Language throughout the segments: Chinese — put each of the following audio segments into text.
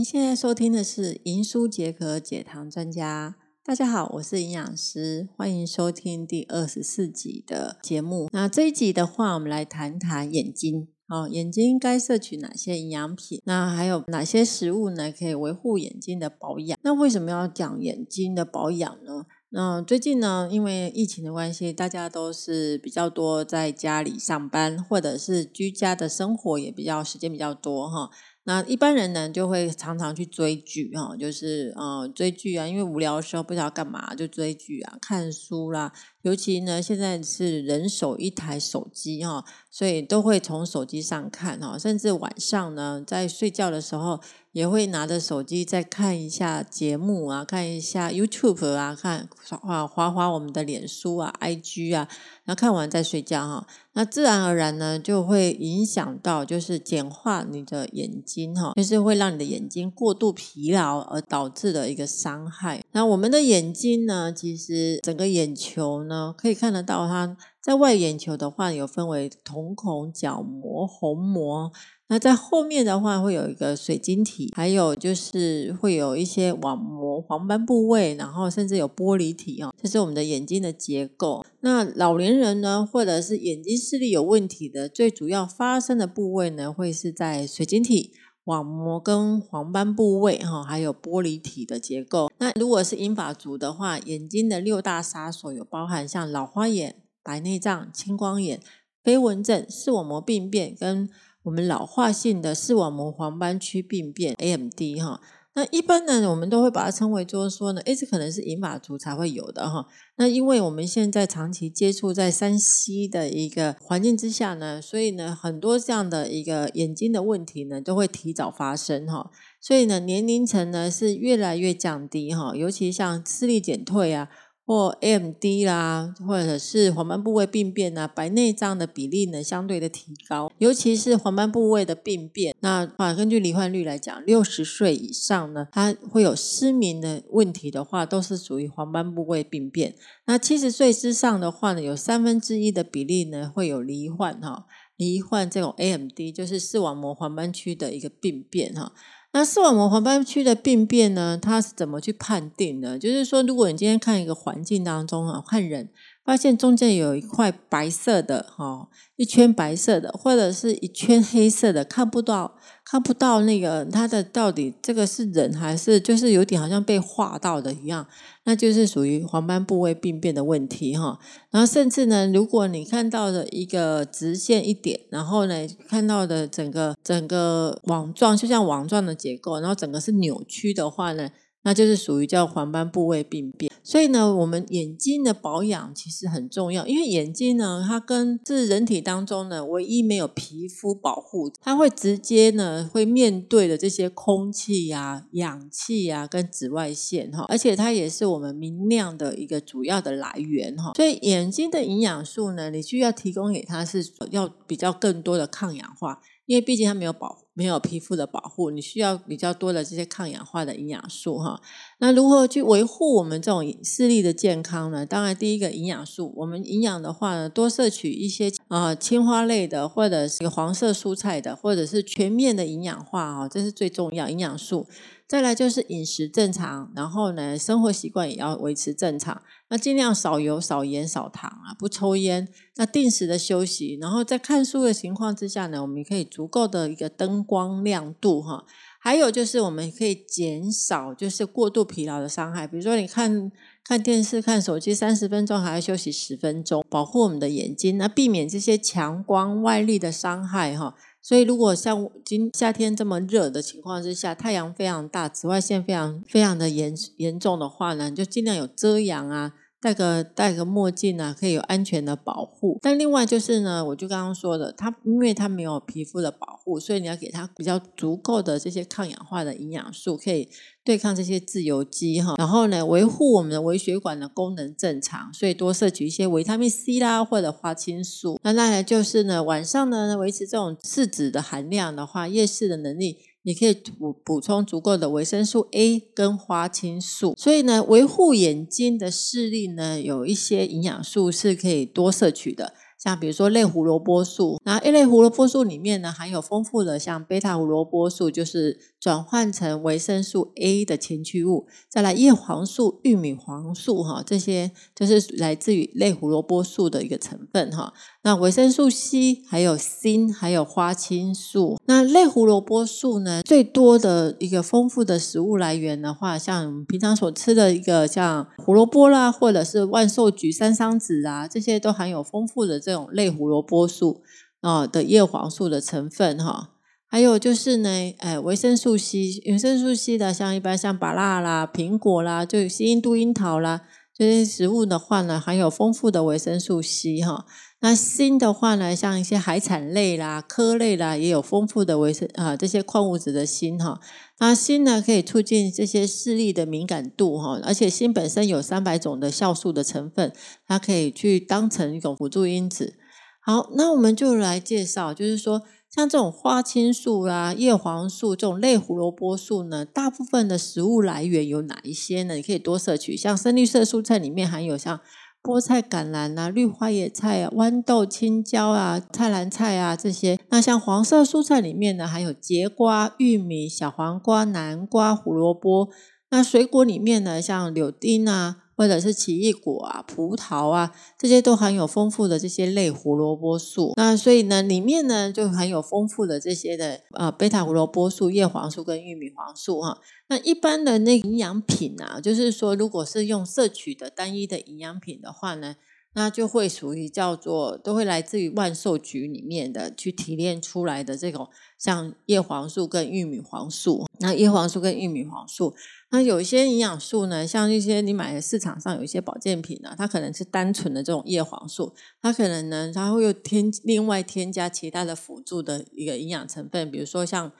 您现在收听的是《银书解渴解糖专家》。大家好，我是营养师，欢迎收听第二十四集的节目。那这一集的话，我们来谈谈眼睛。哦，眼睛该摄取哪些营养品？那还有哪些食物呢？可以维护眼睛的保养？那为什么要讲眼睛的保养呢？那最近呢，因为疫情的关系，大家都是比较多在家里上班，或者是居家的生活也比较时间比较多哈。那一般人呢，就会常常去追剧哈，就是呃追剧啊，因为无聊的时候不知道干嘛，就追剧啊、看书啦。尤其呢，现在是人手一台手机哈，所以都会从手机上看哈，甚至晚上呢，在睡觉的时候。也会拿着手机再看一下节目啊，看一下 YouTube 啊，看滑滑滑我们的脸书啊、IG 啊，然后看完再睡觉哈。那自然而然呢，就会影响到，就是简化你的眼睛哈，就是会让你的眼睛过度疲劳而导致的一个伤害。那我们的眼睛呢，其实整个眼球呢，可以看得到它在外眼球的话，有分为瞳孔、角膜、虹膜。那在后面的话会有一个水晶体，还有就是会有一些网膜、黄斑部位，然后甚至有玻璃体哦，这是我们的眼睛的结构。那老年人呢，或者是眼睛视力有问题的，最主要发生的部位呢，会是在水晶体、网膜跟黄斑部位哈，还有玻璃体的结构。那如果是英法族的话，眼睛的六大杀手有包含像老花眼、白内障、青光眼、飞蚊症、视网膜病变跟。我们老化性的视网膜黄斑区病变 （AMD） 哈，那一般呢，我们都会把它称为就是说呢，诶，这可能是银发族才会有的哈。那因为我们现在长期接触在山西的一个环境之下呢，所以呢，很多这样的一个眼睛的问题呢，都会提早发生哈。所以呢，年龄层呢是越来越降低哈，尤其像视力减退啊。或 AMD 啦，或者是黄斑部位病变啊，白内障的比例呢相对的提高，尤其是黄斑部位的病变。那啊，根据罹患率来讲，六十岁以上呢，它会有失明的问题的话，都是属于黄斑部位病变。那七十岁之上的话呢，有三分之一的比例呢会有罹患哈，罹患这种 AMD，就是视网膜黄斑区的一个病变哈。那视网膜黄斑区的病变呢？它是怎么去判定的？就是说，如果你今天看一个环境当中啊，看人，发现中间有一块白色的哈，一圈白色的，或者是一圈黑色的，看不到。看不到那个它的到底这个是人还是就是有点好像被画到的一样，那就是属于黄斑部位病变的问题哈。然后甚至呢，如果你看到的一个直线一点，然后呢看到的整个整个网状就像网状的结构，然后整个是扭曲的话呢。那就是属于叫黄斑部位病变，所以呢，我们眼睛的保养其实很重要，因为眼睛呢，它跟是人体当中呢唯一没有皮肤保护，它会直接呢会面对的这些空气呀、氧气呀跟紫外线哈，而且它也是我们明亮的一个主要的来源哈，所以眼睛的营养素呢，你需要提供给它是要比较更多的抗氧化。因为毕竟它没有保没有皮肤的保护，你需要比较多的这些抗氧化的营养素哈。那如何去维护我们这种视力的健康呢？当然，第一个营养素，我们营养的话呢，多摄取一些啊青花类的，或者是黄色蔬菜的，或者是全面的营养化啊，这是最重要营养素。再来就是饮食正常，然后呢，生活习惯也要维持正常。那尽量少油、少盐、少糖啊，不抽烟。那定时的休息，然后在看书的情况之下呢，我们可以足够的一个灯光亮度哈。还有就是我们可以减少就是过度疲劳的伤害。比如说你看看电视、看手机三十分钟，还要休息十分钟，保护我们的眼睛，那避免这些强光外力的伤害哈。所以，如果像今夏天这么热的情况之下，太阳非常大，紫外线非常非常的严严重的话呢，就尽量有遮阳啊。戴个戴个墨镜啊，可以有安全的保护。但另外就是呢，我就刚刚说的，它因为它没有皮肤的保护，所以你要给它比较足够的这些抗氧化的营养素，可以对抗这些自由基哈。然后呢，维护我们的微血管的功能正常，所以多摄取一些维他命 C 啦，或者花青素。那再来就是呢，晚上呢维持这种视脂的含量的话，夜视的能力。你可以补补充足够的维生素 A 跟花青素，所以呢，维护眼睛的视力呢，有一些营养素是可以多摄取的，像比如说类胡萝卜素，那 A 类胡萝卜素里面呢，含有丰富的像贝塔胡萝卜素，就是转换成维生素 A 的前驱物，再来叶黄素、玉米黄素哈，这些就是来自于类胡萝卜素的一个成分哈。那维生素 C 还有锌，还有花青素。那类胡萝卜素呢，最多的一个丰富的食物来源的话，像我们平常所吃的一个像胡萝卜啦，或者是万寿菊、三桑子啊，这些都含有丰富的这种类胡萝卜素啊的叶黄素的成分哈。还有就是呢，哎，维生素 C，维生素 C 的，像一般像芭辣啦、苹果啦，就西印度樱桃啦这些食物的话呢，含有丰富的维生素 C 哈。那锌的话呢，像一些海产类啦、科类啦，也有丰富的维生啊这些矿物质的锌哈。那锌呢，可以促进这些视力的敏感度哈，而且锌本身有三百种的酵素的成分，它可以去当成一种辅助因子。好，那我们就来介绍，就是说。像这种花青素啊、叶黄素这种类胡萝卜素呢，大部分的食物来源有哪一些呢？你可以多摄取，像深绿色蔬菜里面含有像菠菜、橄榄啊、绿花野菜啊、豌豆、青椒啊、菜篮菜啊这些。那像黄色蔬菜里面呢，还有节瓜、玉米、小黄瓜、南瓜、胡萝卜。那水果里面呢，像柳丁啊。或者是奇异果啊、葡萄啊，这些都含有丰富的这些类胡萝卜素。那所以呢，里面呢就含有丰富的这些的呃贝塔胡萝卜素、叶黄素跟玉米黄素哈。那一般的那营养品啊，就是说如果是用摄取的单一的营养品的话呢。那就会属于叫做都会来自于万寿菊里面的去提炼出来的这种像叶黄素跟玉米黄素。那叶黄素跟玉米黄素，那有一些营养素呢，像一些你买的市场上有一些保健品呢，它可能是单纯的这种叶黄素，它可能呢它会又添另外添加其他的辅助的一个营养成分，比如说像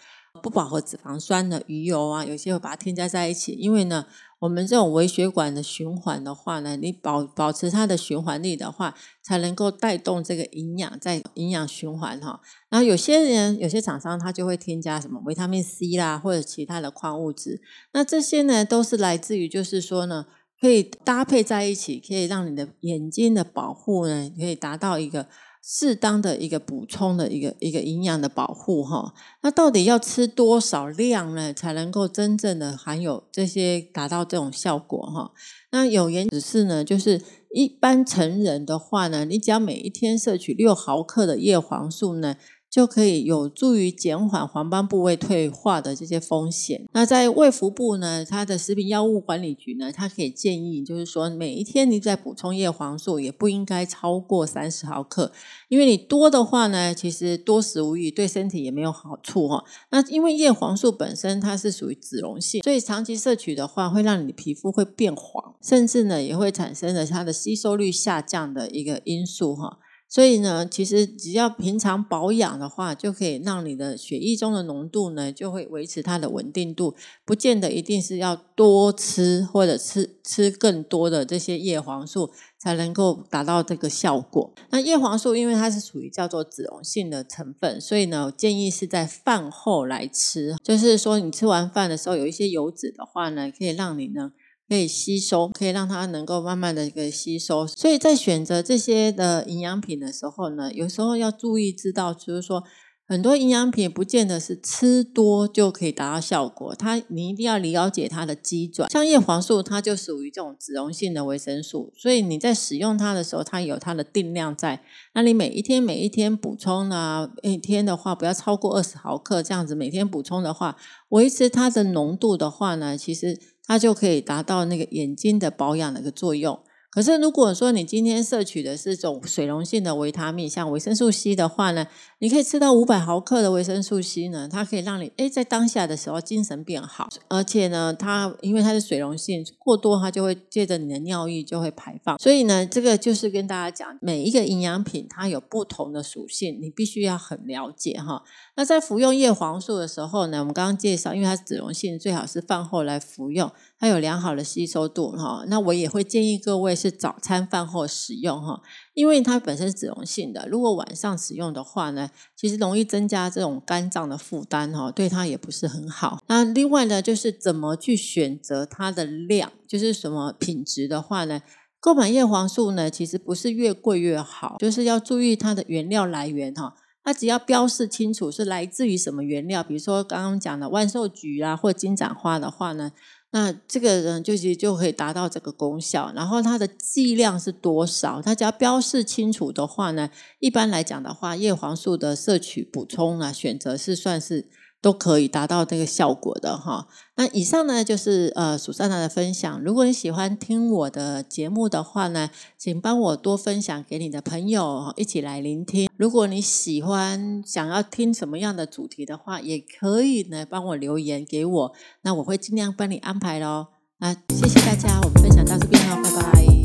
不饱和脂肪酸的鱼油啊，有些会把它添加在一起，因为呢。我们这种微血管的循环的话呢，你保保持它的循环力的话，才能够带动这个营养在营养循环哈。然后有些人有些厂商他就会添加什么维他命 C 啦，或者其他的矿物质。那这些呢，都是来自于就是说呢，可以搭配在一起，可以让你的眼睛的保护呢，可以达到一个。适当的一个补充的一个一个营养的保护哈，那到底要吃多少量呢，才能够真正的含有这些达到这种效果哈？那有研只是呢，就是一般成人的话呢，你只要每一天摄取六毫克的叶黄素呢。就可以有助于减缓黄斑部位退化的这些风险。那在胃服部呢，它的食品药物管理局呢，它可以建议，就是说每一天你在补充叶黄素，也不应该超过三十毫克，因为你多的话呢，其实多食无益，对身体也没有好处哈。那因为叶黄素本身它是属于脂溶性，所以长期摄取的话，会让你的皮肤会变黄，甚至呢也会产生了它的吸收率下降的一个因素哈。所以呢，其实只要平常保养的话，就可以让你的血液中的浓度呢，就会维持它的稳定度，不见得一定是要多吃或者吃吃更多的这些叶黄素才能够达到这个效果。那叶黄素因为它是属于叫做脂溶性的成分，所以呢，建议是在饭后来吃，就是说你吃完饭的时候有一些油脂的话呢，可以让你呢。可以吸收，可以让它能够慢慢的一个吸收。所以在选择这些的营养品的时候呢，有时候要注意知道，就是说很多营养品不见得是吃多就可以达到效果。它你一定要了解它的基转，像叶黄素，它就属于这种脂溶性的维生素，所以你在使用它的时候，它有它的定量在。那你每一天每一天补充呢，一天的话不要超过二十毫克，这样子每天补充的话，维持它的浓度的话呢，其实。它就可以达到那个眼睛的保养的一个作用。可是如果说你今天摄取的是种水溶性的维他命，像维生素 C 的话呢，你可以吃到五百毫克的维生素 C 呢，它可以让你诶在当下的时候精神变好，而且呢，它因为它是水溶性，过多它就会借着你的尿液就会排放。所以呢，这个就是跟大家讲，每一个营养品它有不同的属性，你必须要很了解哈。那在服用叶黄素的时候呢，我们刚刚介绍，因为它脂溶性，最好是饭后来服用，它有良好的吸收度哈。那我也会建议各位是早餐饭后使用哈，因为它本身是脂溶性的，如果晚上使用的话呢，其实容易增加这种肝脏的负担哈，对它也不是很好。那另外呢，就是怎么去选择它的量，就是什么品质的话呢，购买叶黄素呢，其实不是越贵越好，就是要注意它的原料来源哈。它只要标示清楚是来自于什么原料，比如说刚刚讲的万寿菊啊，或金盏花的话呢，那这个人就其实就可以达到这个功效。然后它的剂量是多少，它只要标示清楚的话呢，一般来讲的话，叶黄素的摄取补充啊，选择是算是。都可以达到这个效果的哈。那以上呢就是呃蜀珊娜的分享。如果你喜欢听我的节目的话呢，请帮我多分享给你的朋友一起来聆听。如果你喜欢想要听什么样的主题的话，也可以呢帮我留言给我，那我会尽量帮你安排喽。那谢谢大家，我们分享到这边喽，拜拜。